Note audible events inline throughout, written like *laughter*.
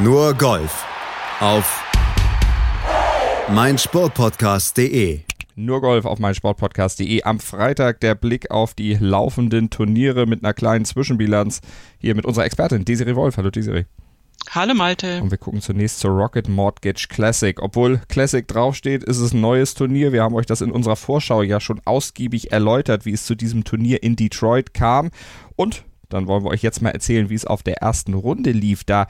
Nur Golf auf meinsportpodcast.de. Nur Golf auf meinsportpodcast.de. Am Freitag der Blick auf die laufenden Turniere mit einer kleinen Zwischenbilanz. Hier mit unserer Expertin Desiree Wolf. Hallo Desiree. Hallo Malte. Und wir gucken zunächst zur Rocket Mortgage Classic. Obwohl Classic draufsteht, ist es ein neues Turnier. Wir haben euch das in unserer Vorschau ja schon ausgiebig erläutert, wie es zu diesem Turnier in Detroit kam. Und dann wollen wir euch jetzt mal erzählen, wie es auf der ersten Runde lief. Da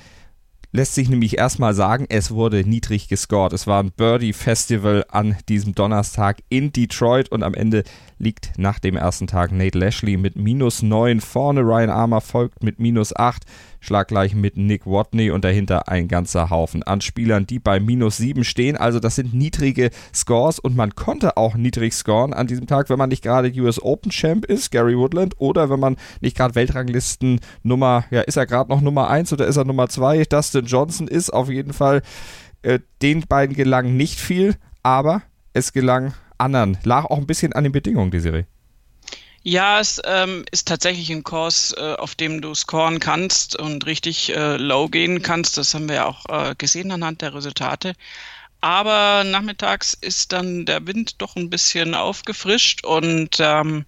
lässt sich nämlich erstmal sagen, es wurde niedrig gescored. Es war ein Birdie-Festival an diesem Donnerstag in Detroit und am Ende liegt nach dem ersten Tag Nate Lashley mit minus 9 vorne. Ryan Armour folgt mit minus 8 schlaggleich mit Nick Watney und dahinter ein ganzer Haufen an Spielern, die bei minus 7 stehen. Also das sind niedrige Scores und man konnte auch niedrig scoren an diesem Tag, wenn man nicht gerade US Open Champ ist, Gary Woodland, oder wenn man nicht gerade Weltranglisten Nummer, ja, ist er gerade noch Nummer 1 oder ist er Nummer 2? Dustin Johnson ist auf jeden Fall, äh, den beiden gelang nicht viel, aber es gelang anderen. Lag auch ein bisschen an den Bedingungen, die Serie. Ja, es ähm, ist tatsächlich ein Kurs, äh, auf dem du scoren kannst und richtig äh, low gehen kannst. Das haben wir ja auch äh, gesehen anhand der Resultate. Aber nachmittags ist dann der Wind doch ein bisschen aufgefrischt und ähm,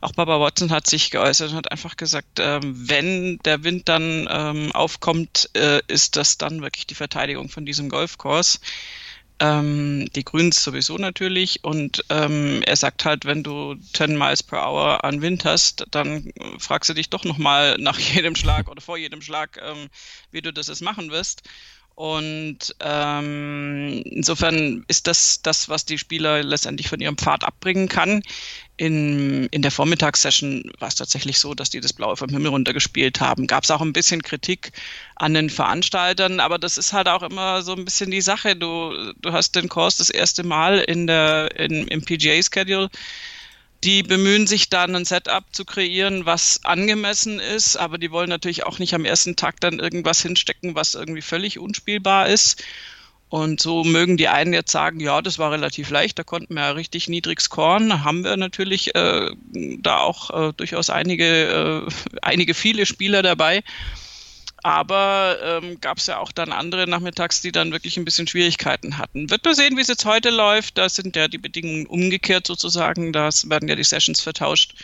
auch Baba Watson hat sich geäußert und hat einfach gesagt, ähm, wenn der Wind dann ähm, aufkommt, äh, ist das dann wirklich die Verteidigung von diesem Golfkurs ähm, die Grüns sowieso natürlich. Und ähm, er sagt halt, wenn du 10 Miles per Hour an Wind hast, dann fragst du dich doch nochmal nach *laughs* jedem Schlag oder vor jedem Schlag, ähm, wie du das jetzt machen wirst. Und ähm, insofern ist das das, was die Spieler letztendlich von ihrem Pfad abbringen kann. In, in der Vormittagssession war es tatsächlich so, dass die das Blaue vom Himmel runtergespielt haben. Gab es auch ein bisschen Kritik an den Veranstaltern, aber das ist halt auch immer so ein bisschen die Sache. Du, du hast den Kurs das erste Mal in der, in, im PGA-Schedule die bemühen sich dann ein Setup zu kreieren, was angemessen ist, aber die wollen natürlich auch nicht am ersten Tag dann irgendwas hinstecken, was irgendwie völlig unspielbar ist. Und so mögen die einen jetzt sagen, ja, das war relativ leicht, da konnten wir ja richtig niedrig scoren. Haben wir natürlich äh, da auch äh, durchaus einige, äh, *laughs* einige viele Spieler dabei. Aber ähm, gab es ja auch dann andere Nachmittags, die dann wirklich ein bisschen Schwierigkeiten hatten. Wird man sehen, wie es jetzt heute läuft. Da sind ja die Bedingungen umgekehrt sozusagen. Da werden ja die Sessions vertauscht.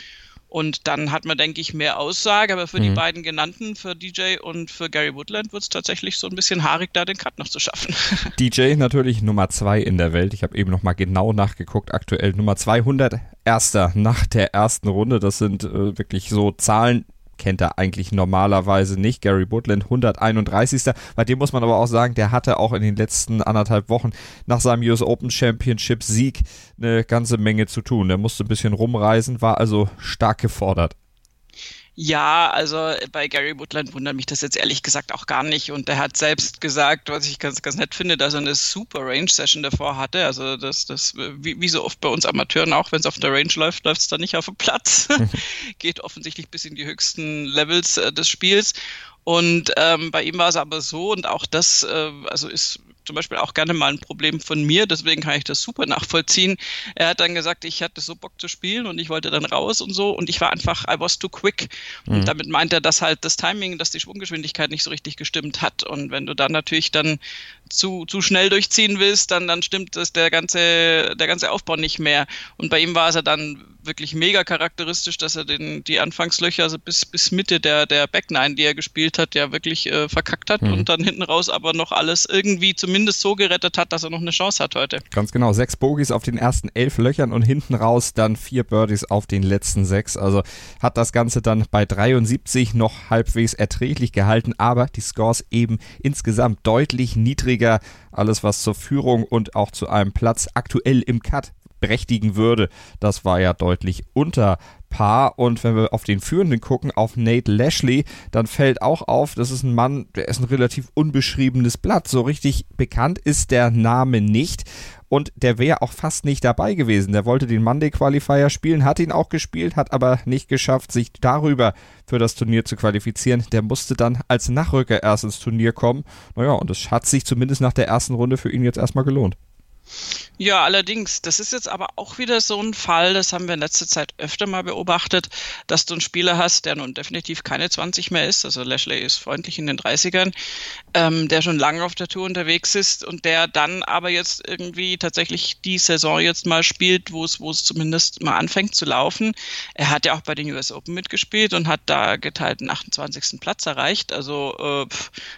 Und dann hat man, denke ich, mehr Aussage. Aber für mhm. die beiden genannten, für DJ und für Gary Woodland, wird es tatsächlich so ein bisschen haarig, da den Cut noch zu schaffen. *laughs* DJ natürlich Nummer zwei in der Welt. Ich habe eben noch mal genau nachgeguckt. Aktuell Nummer 200 Erster nach der ersten Runde. Das sind äh, wirklich so Zahlen, kennt er eigentlich normalerweise nicht. Gary Woodland 131. Bei dem muss man aber auch sagen, der hatte auch in den letzten anderthalb Wochen nach seinem US Open Championship Sieg eine ganze Menge zu tun. Der musste ein bisschen rumreisen, war also stark gefordert. Ja, also bei Gary Woodland wundert mich das jetzt ehrlich gesagt auch gar nicht. Und er hat selbst gesagt, was ich ganz, ganz nett finde, dass er eine super Range-Session davor hatte. Also das, das, wie, wie so oft bei uns Amateuren auch, wenn es auf der Range läuft, läuft es dann nicht auf dem Platz. *laughs* Geht offensichtlich bis in die höchsten Levels äh, des Spiels. Und ähm, bei ihm war es aber so, und auch das, äh, also ist zum Beispiel auch gerne mal ein Problem von mir, deswegen kann ich das super nachvollziehen. Er hat dann gesagt, ich hatte so Bock zu spielen und ich wollte dann raus und so und ich war einfach, I was too quick. Und mhm. damit meint er, dass halt das Timing, dass die Schwunggeschwindigkeit nicht so richtig gestimmt hat. Und wenn du dann natürlich dann zu, zu schnell durchziehen willst, dann, dann stimmt das der ganze, der ganze Aufbau nicht mehr. Und bei ihm war es ja dann wirklich mega charakteristisch, dass er den, die Anfangslöcher, also bis, bis Mitte der, der Backnine, die er gespielt hat, ja wirklich äh, verkackt hat mhm. und dann hinten raus aber noch alles irgendwie zumindest so gerettet hat, dass er noch eine Chance hat heute. Ganz genau. Sechs Bogies auf den ersten elf Löchern und hinten raus dann vier Birdies auf den letzten sechs. Also hat das Ganze dann bei 73 noch halbwegs erträglich gehalten, aber die Scores eben insgesamt deutlich niedriger. Alles, was zur Führung und auch zu einem Platz aktuell im Cut berechtigen würde, das war ja deutlich unter Paar. Und wenn wir auf den Führenden gucken, auf Nate Lashley, dann fällt auch auf, das ist ein Mann, der ist ein relativ unbeschriebenes Blatt. So richtig bekannt ist der Name nicht und der wäre auch fast nicht dabei gewesen. Der wollte den Monday Qualifier spielen, hat ihn auch gespielt, hat aber nicht geschafft, sich darüber für das Turnier zu qualifizieren. Der musste dann als Nachrücker erst ins Turnier kommen. Naja, und es hat sich zumindest nach der ersten Runde für ihn jetzt erstmal gelohnt. Ja, allerdings. Das ist jetzt aber auch wieder so ein Fall, das haben wir in letzter Zeit öfter mal beobachtet, dass du einen Spieler hast, der nun definitiv keine 20 mehr ist. Also Lashley ist freundlich in den 30ern, ähm, der schon lange auf der Tour unterwegs ist und der dann aber jetzt irgendwie tatsächlich die Saison jetzt mal spielt, wo es, wo es zumindest mal anfängt zu laufen. Er hat ja auch bei den US Open mitgespielt und hat da geteilten 28. Platz erreicht. Also äh,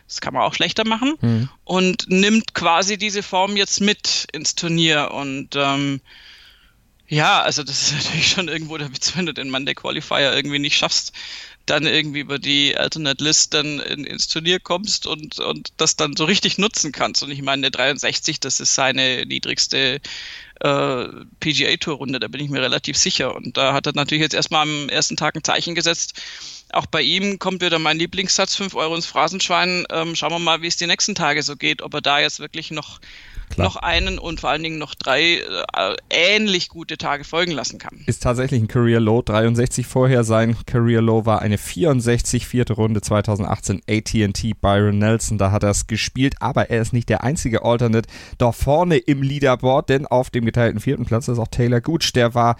das kann man auch schlechter machen. Mhm. Und nimmt quasi diese Form jetzt mit ins Turnier und ähm, ja, also das ist *laughs* natürlich schon irgendwo der Witz, wenn du den Monday Qualifier irgendwie nicht schaffst, dann irgendwie über die Alternate List dann in, ins Turnier kommst und, und das dann so richtig nutzen kannst. Und ich meine, der 63, das ist seine niedrigste äh, PGA-Tour-Runde, da bin ich mir relativ sicher. Und da hat er natürlich jetzt erstmal am ersten Tag ein Zeichen gesetzt. Auch bei ihm kommt wieder mein Lieblingssatz, 5 Euro ins Phrasenschwein. Ähm, schauen wir mal, wie es die nächsten Tage so geht, ob er da jetzt wirklich noch Klar. noch einen und vor allen Dingen noch drei äh, ähnlich gute Tage folgen lassen kann. Ist tatsächlich ein Career Low, 63 vorher. Sein Career Low war eine 64, vierte Runde 2018 AT&T Byron Nelson. Da hat er es gespielt, aber er ist nicht der einzige Alternate da vorne im Leaderboard, denn auf dem geteilten vierten Platz ist auch Taylor Gooch. Der war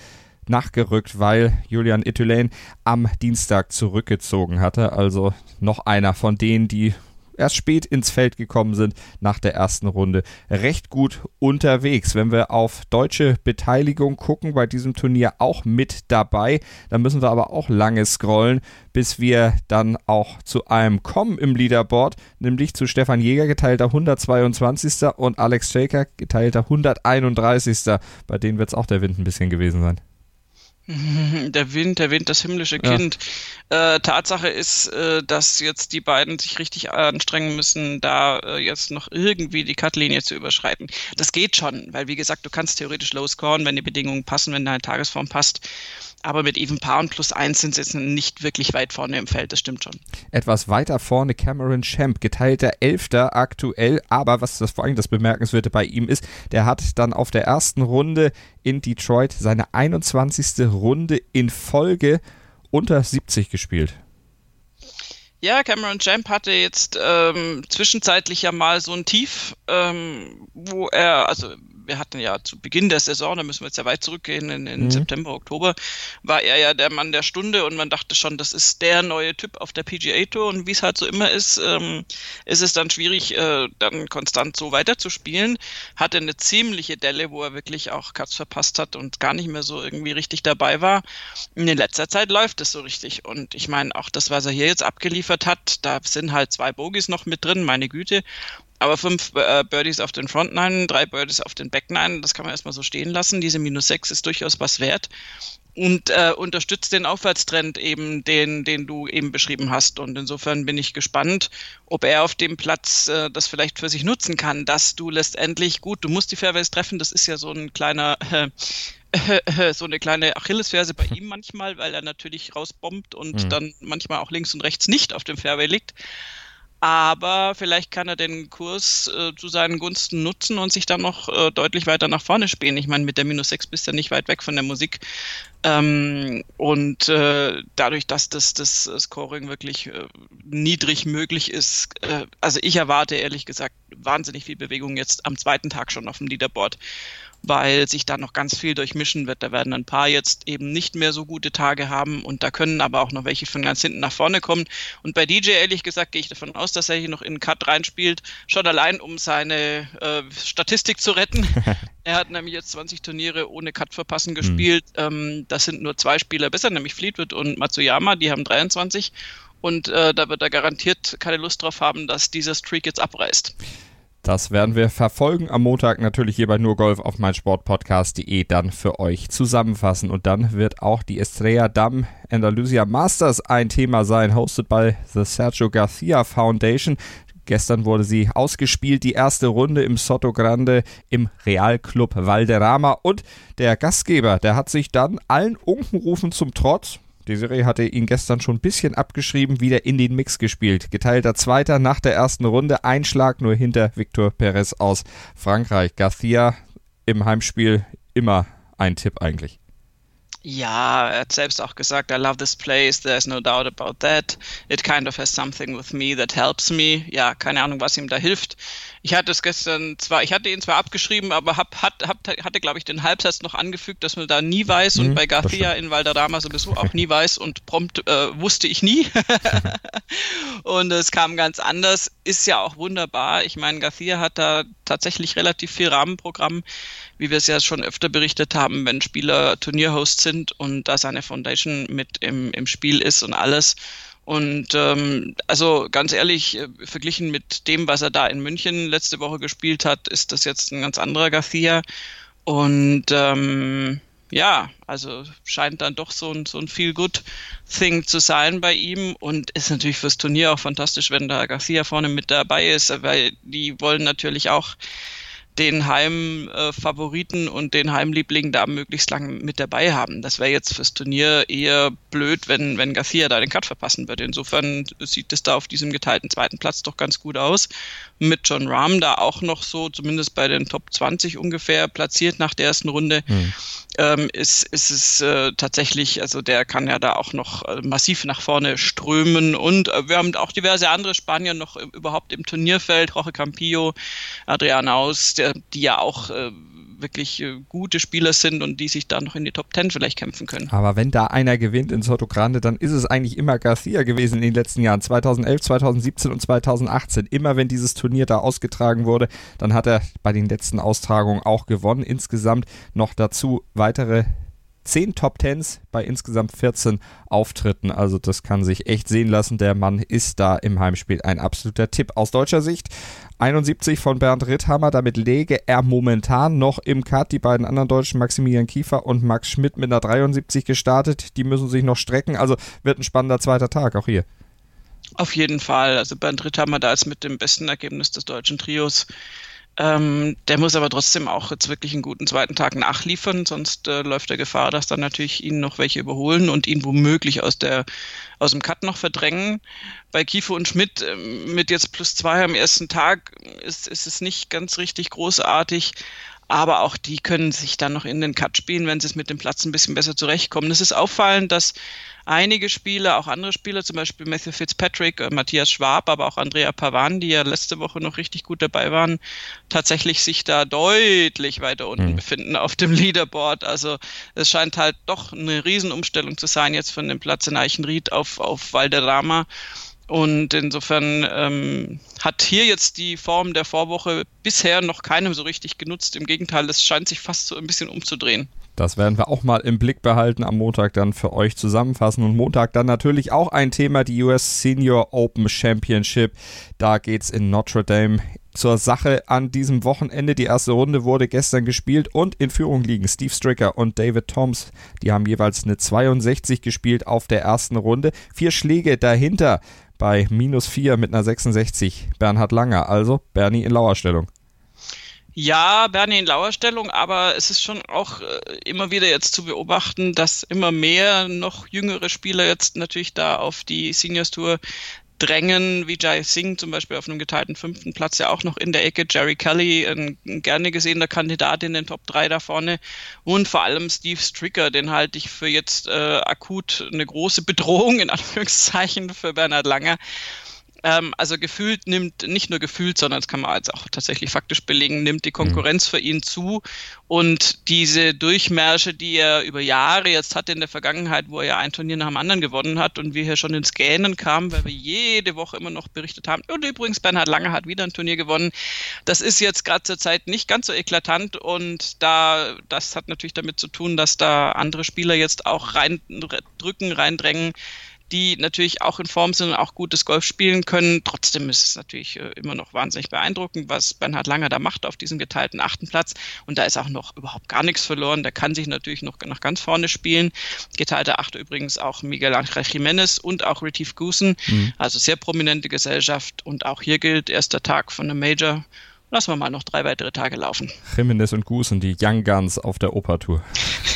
nachgerückt, weil Julian Itulain am Dienstag zurückgezogen hatte. Also noch einer von denen, die erst spät ins Feld gekommen sind nach der ersten Runde, recht gut unterwegs. Wenn wir auf deutsche Beteiligung gucken, bei diesem Turnier auch mit dabei, dann müssen wir aber auch lange scrollen, bis wir dann auch zu einem kommen im Leaderboard, nämlich zu Stefan Jäger geteilter 122. und Alex Shaker geteilter 131. Bei denen wird es auch der Wind ein bisschen gewesen sein. *laughs* Der Wind, der Wind, das himmlische Kind. Ja. Äh, Tatsache ist, äh, dass jetzt die beiden sich richtig anstrengen müssen, da äh, jetzt noch irgendwie die Cutlinie zu überschreiten. Das geht schon, weil wie gesagt, du kannst theoretisch low scoren, wenn die Bedingungen passen, wenn deine Tagesform passt. Aber mit Even Paar und plus eins sind sie jetzt nicht wirklich weit vorne im Feld, das stimmt schon. Etwas weiter vorne Cameron Champ, geteilter Elfter aktuell, aber was das vor allem das Bemerkenswerte bei ihm ist, der hat dann auf der ersten Runde in Detroit seine 21. Runde in Folge unter 70 gespielt. Ja, Cameron Champ hatte jetzt ähm, zwischenzeitlich ja mal so ein Tief, ähm, wo er, also wir hatten ja zu Beginn der Saison, da müssen wir jetzt ja weit zurückgehen, in, in mhm. September, Oktober, war er ja der Mann der Stunde und man dachte schon, das ist der neue Typ auf der PGA Tour und wie es halt so immer ist, ähm, ist es dann schwierig, äh, dann konstant so weiterzuspielen. Hatte eine ziemliche Delle, wo er wirklich auch Cuts verpasst hat und gar nicht mehr so irgendwie richtig dabei war. In letzter Zeit läuft es so richtig und ich meine auch das, was er hier jetzt abgeliefert hat, da sind halt zwei Bogies noch mit drin, meine Güte aber fünf äh, Birdies auf den Front Nine, drei Birdies auf den Back Nine, das kann man erstmal so stehen lassen. Diese minus sechs ist durchaus was wert und äh, unterstützt den Aufwärtstrend eben, den, den du eben beschrieben hast. Und insofern bin ich gespannt, ob er auf dem Platz äh, das vielleicht für sich nutzen kann, dass du letztendlich gut, du musst die Fairways treffen, das ist ja so ein kleiner äh, *laughs* so eine kleine Achillesferse bei ihm manchmal, weil er natürlich rausbombt und mhm. dann manchmal auch links und rechts nicht auf dem Fairway liegt aber vielleicht kann er den Kurs äh, zu seinen Gunsten nutzen und sich dann noch äh, deutlich weiter nach vorne spielen. Ich meine, mit der Minus 6 bist du ja nicht weit weg von der Musik. Ähm, und äh, dadurch, dass das, das Scoring wirklich äh, niedrig möglich ist, äh, also ich erwarte ehrlich gesagt wahnsinnig viel Bewegung jetzt am zweiten Tag schon auf dem Leaderboard weil sich da noch ganz viel durchmischen wird. Da werden ein paar jetzt eben nicht mehr so gute Tage haben und da können aber auch noch welche von ganz hinten nach vorne kommen. Und bei DJ, ehrlich gesagt, gehe ich davon aus, dass er hier noch in den Cut reinspielt, schon allein, um seine äh, Statistik zu retten. *laughs* er hat nämlich jetzt 20 Turniere ohne Cut verpassen gespielt. Mhm. Ähm, das sind nur zwei Spieler besser, nämlich Fleetwood und Matsuyama, die haben 23. Und äh, da wird er garantiert keine Lust drauf haben, dass dieser Streak jetzt abreißt. Das werden wir verfolgen am Montag natürlich hier bei nurgolf auf meinsportpodcast.de dann für euch zusammenfassen. Und dann wird auch die Estrella Damm Andalusia Masters ein Thema sein, hosted bei The Sergio Garcia Foundation. Gestern wurde sie ausgespielt, die erste Runde im Soto Grande im Real Club Valderrama. Und der Gastgeber, der hat sich dann allen Unkenrufen zum Trotz, Desiree hatte ihn gestern schon ein bisschen abgeschrieben, wieder in den Mix gespielt. Geteilter Zweiter nach der ersten Runde, Einschlag nur hinter Victor Perez aus Frankreich. Garcia im Heimspiel immer ein Tipp eigentlich. Ja, er hat selbst auch gesagt, I love this place, there's no doubt about that. It kind of has something with me that helps me. Ja, keine Ahnung, was ihm da hilft. Ich hatte es gestern zwar, ich hatte ihn zwar abgeschrieben, aber hab, hat, hab, hatte, glaube ich, den Halbsatz noch angefügt, dass man da nie weiß mhm, und bei Garcia in Valderrama sowieso auch *laughs* nie weiß und prompt äh, wusste ich nie. *laughs* und es kam ganz anders. Ist ja auch wunderbar. Ich meine, Garcia hat da tatsächlich relativ viel Rahmenprogramm wie wir es ja schon öfter berichtet haben, wenn Spieler Turnierhosts sind und da seine Foundation mit im, im Spiel ist und alles. Und ähm, also ganz ehrlich, äh, verglichen mit dem, was er da in München letzte Woche gespielt hat, ist das jetzt ein ganz anderer Garcia. Und ähm, ja, also scheint dann doch so ein, so ein Feel-Good-Thing zu sein bei ihm und ist natürlich fürs Turnier auch fantastisch, wenn da Garcia vorne mit dabei ist, weil die wollen natürlich auch den Heimfavoriten und den Heimliebling da möglichst lang mit dabei haben. Das wäre jetzt fürs Turnier eher blöd, wenn, wenn Garcia da den Cut verpassen würde. Insofern sieht es da auf diesem geteilten zweiten Platz doch ganz gut aus. Mit John Rahm da auch noch so, zumindest bei den Top 20 ungefähr platziert nach der ersten Runde, mhm. ähm, ist, ist es äh, tatsächlich, also der kann ja da auch noch äh, massiv nach vorne strömen und äh, wir haben auch diverse andere Spanier noch überhaupt im Turnierfeld, Roche Campillo, Adrian Aus, der die ja auch äh, wirklich äh, gute Spieler sind und die sich da noch in die Top Ten vielleicht kämpfen können. Aber wenn da einer gewinnt in Soto Grande, dann ist es eigentlich immer Garcia gewesen in den letzten Jahren. 2011, 2017 und 2018. Immer wenn dieses Turnier da ausgetragen wurde, dann hat er bei den letzten Austragungen auch gewonnen. Insgesamt noch dazu weitere 10 Top Tens bei insgesamt 14 Auftritten. Also das kann sich echt sehen lassen. Der Mann ist da im Heimspiel ein absoluter Tipp aus deutscher Sicht. 71 von Bernd Ritthammer, damit lege er momentan noch im Cut. Die beiden anderen Deutschen, Maximilian Kiefer und Max Schmidt mit einer 73 gestartet. Die müssen sich noch strecken. Also wird ein spannender zweiter Tag, auch hier. Auf jeden Fall. Also Bernd Ritthammer da ist mit dem besten Ergebnis des deutschen Trios ähm, der muss aber trotzdem auch jetzt wirklich einen guten zweiten Tag nachliefern, sonst äh, läuft der Gefahr, dass dann natürlich ihn noch welche überholen und ihn womöglich aus der aus dem Cut noch verdrängen. Bei Kiefer und Schmidt äh, mit jetzt plus zwei am ersten Tag ist, ist es nicht ganz richtig großartig. Aber auch die können sich dann noch in den Cut spielen, wenn sie es mit dem Platz ein bisschen besser zurechtkommen. Es ist auffallend, dass einige Spieler, auch andere Spieler, zum Beispiel Matthew Fitzpatrick, äh, Matthias Schwab, aber auch Andrea Pavan, die ja letzte Woche noch richtig gut dabei waren, tatsächlich sich da deutlich weiter unten mhm. befinden auf dem Leaderboard. Also es scheint halt doch eine Riesenumstellung zu sein jetzt von dem Platz in Eichenried auf, auf Valderrama. Und insofern ähm, hat hier jetzt die Form der Vorwoche bisher noch keinem so richtig genutzt. Im Gegenteil, es scheint sich fast so ein bisschen umzudrehen. Das werden wir auch mal im Blick behalten, am Montag dann für euch zusammenfassen. Und Montag dann natürlich auch ein Thema, die US Senior Open Championship. Da geht es in Notre Dame zur Sache an diesem Wochenende. Die erste Runde wurde gestern gespielt und in Führung liegen Steve Stricker und David Toms. Die haben jeweils eine 62 gespielt auf der ersten Runde. Vier Schläge dahinter bei minus 4 mit einer 66 Bernhard Langer. Also Bernie in Lauerstellung. Ja, Bernie in Lauerstellung, aber es ist schon auch äh, immer wieder jetzt zu beobachten, dass immer mehr noch jüngere Spieler jetzt natürlich da auf die Seniors Tour drängen, wie Jai Singh zum Beispiel auf einem geteilten fünften Platz ja auch noch in der Ecke, Jerry Kelly, ein, ein gerne gesehener Kandidat in den Top 3 da vorne und vor allem Steve Stricker, den halte ich für jetzt äh, akut eine große Bedrohung in Anführungszeichen für Bernhard Langer. Ähm, also gefühlt nimmt, nicht nur gefühlt, sondern das kann man jetzt auch tatsächlich faktisch belegen, nimmt die Konkurrenz mhm. für ihn zu. Und diese Durchmärsche, die er über Jahre jetzt hatte in der Vergangenheit, wo er ja ein Turnier nach dem anderen gewonnen hat und wir hier schon ins Gähnen kamen, weil wir jede Woche immer noch berichtet haben. Und übrigens, Bernhard Lange hat wieder ein Turnier gewonnen. Das ist jetzt gerade zur Zeit nicht ganz so eklatant und da, das hat natürlich damit zu tun, dass da andere Spieler jetzt auch reindrücken, reindrängen die natürlich auch in Form sind und auch gutes Golf spielen können. Trotzdem ist es natürlich äh, immer noch wahnsinnig beeindruckend, was Bernhard Langer da macht auf diesem geteilten achten Platz. Und da ist auch noch überhaupt gar nichts verloren. Der kann sich natürlich noch nach ganz vorne spielen. Geteilte Achte übrigens auch Miguel Ángel Jiménez und auch Retief Goosen. Mhm. Also sehr prominente Gesellschaft. Und auch hier gilt erster Tag von einem Major Lassen wir mal noch drei weitere Tage laufen. Jimenez und Gusen, die Young Guns auf der Opertour. *laughs*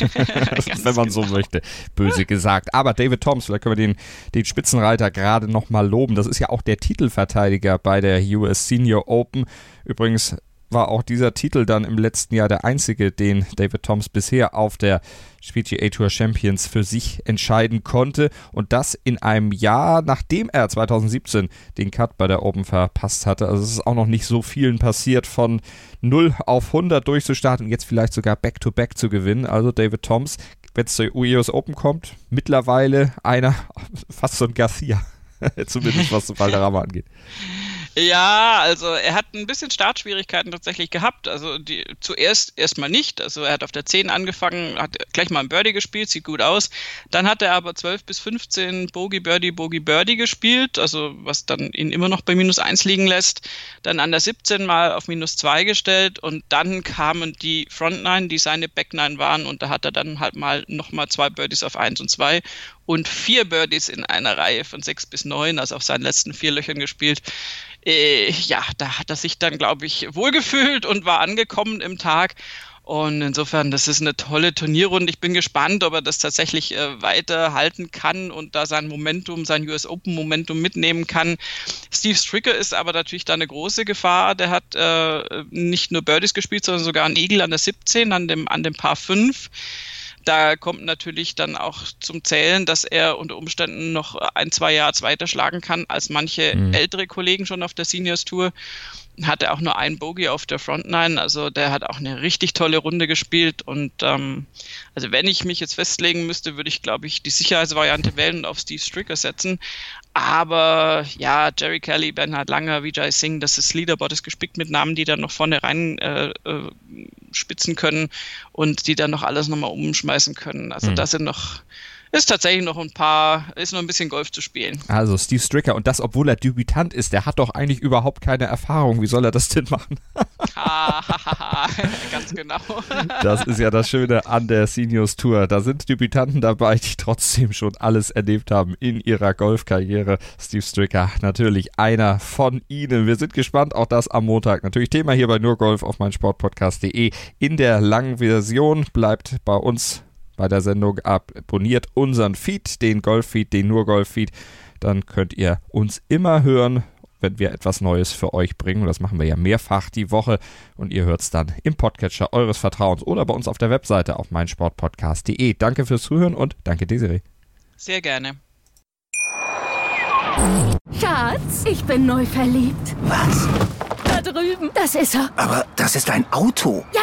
Wenn man so möchte. Böse gesagt. Aber David Toms, vielleicht können wir den, den Spitzenreiter gerade nochmal loben. Das ist ja auch der Titelverteidiger bei der US Senior Open. Übrigens war auch dieser Titel dann im letzten Jahr der einzige, den David Toms bisher auf der PGA Tour Champions für sich entscheiden konnte. Und das in einem Jahr, nachdem er 2017 den Cut bei der Open verpasst hatte. Also es ist auch noch nicht so vielen passiert, von 0 auf 100 durchzustarten und jetzt vielleicht sogar Back-to-Back -back zu gewinnen. Also David Toms, wenn es zur US Open kommt, mittlerweile einer, *laughs* fast so ein Garcia. *laughs* Zumindest was Valderrama angeht. Ja, also er hat ein bisschen Startschwierigkeiten tatsächlich gehabt. Also die, zuerst erstmal nicht. Also er hat auf der 10 angefangen, hat gleich mal ein Birdie gespielt, sieht gut aus. Dann hat er aber 12 bis 15 Bogey, Birdie, Bogey, Birdie gespielt, also was dann ihn immer noch bei minus 1 liegen lässt. Dann an der 17 mal auf minus 2 gestellt und dann kamen die Front 9, die seine Back 9 waren und da hat er dann halt mal nochmal zwei Birdies auf 1 und 2 und vier Birdies in einer Reihe von 6 bis 9, also auf seinen letzten vier Löchern gespielt äh, ja, da hat er sich dann, glaube ich, wohlgefühlt und war angekommen im Tag. Und insofern, das ist eine tolle Turnierrunde. Ich bin gespannt, ob er das tatsächlich äh, weiter halten kann und da sein Momentum, sein US Open Momentum mitnehmen kann. Steve Stricker ist aber natürlich da eine große Gefahr. Der hat äh, nicht nur Birdies gespielt, sondern sogar einen Eagle an der 17, an dem, an dem Paar 5 da kommt natürlich dann auch zum Zählen, dass er unter Umständen noch ein, zwei Jahre weiter schlagen kann als manche mhm. ältere Kollegen schon auf der Seniors Tour hatte auch nur ein Bogey auf der Frontline, also der hat auch eine richtig tolle Runde gespielt und ähm, also wenn ich mich jetzt festlegen müsste, würde ich glaube ich die Sicherheitsvariante wählen und auf Steve Stricker setzen, aber ja, Jerry Kelly, Bernhard Langer, Vijay Singh, das ist Leaderboard ist gespickt mit Namen, die dann noch vorne rein äh, äh, spitzen können und die dann noch alles nochmal umschmeißen können. Also mhm. da sind noch ist tatsächlich noch ein paar, ist noch ein bisschen Golf zu spielen. Also Steve Stricker und das, obwohl er Debütant ist, der hat doch eigentlich überhaupt keine Erfahrung. Wie soll er das denn machen? *laughs* Ganz genau. *laughs* das ist ja das Schöne an der Seniors Tour. Da sind Debütanten dabei, die trotzdem schon alles erlebt haben in ihrer Golfkarriere. Steve Stricker, natürlich einer von ihnen. Wir sind gespannt, auch das am Montag. Natürlich Thema hier bei nur Golf auf meinsportpodcast.de. In der langen Version bleibt bei uns bei der Sendung abonniert unseren Feed, den Golf-Feed, den nur Golf-Feed. Dann könnt ihr uns immer hören, wenn wir etwas Neues für euch bringen. Und das machen wir ja mehrfach die Woche. Und ihr hört es dann im Podcatcher eures Vertrauens oder bei uns auf der Webseite auf meinsportpodcast.de. Danke fürs Zuhören und danke Desiree. Sehr gerne. Schatz, ich bin neu verliebt. Was? Da drüben. Das ist er. Aber das ist ein Auto. Ja,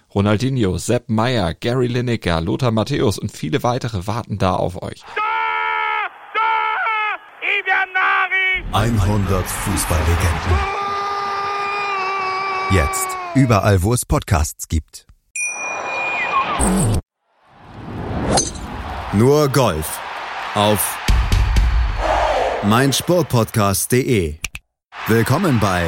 Ronaldinho, Sepp Meyer, Gary Lineker, Lothar Matthäus und viele weitere warten da auf euch. 100 Fußballlegenden. Jetzt überall, wo es Podcasts gibt. Nur Golf auf meinsportpodcast.de. Willkommen bei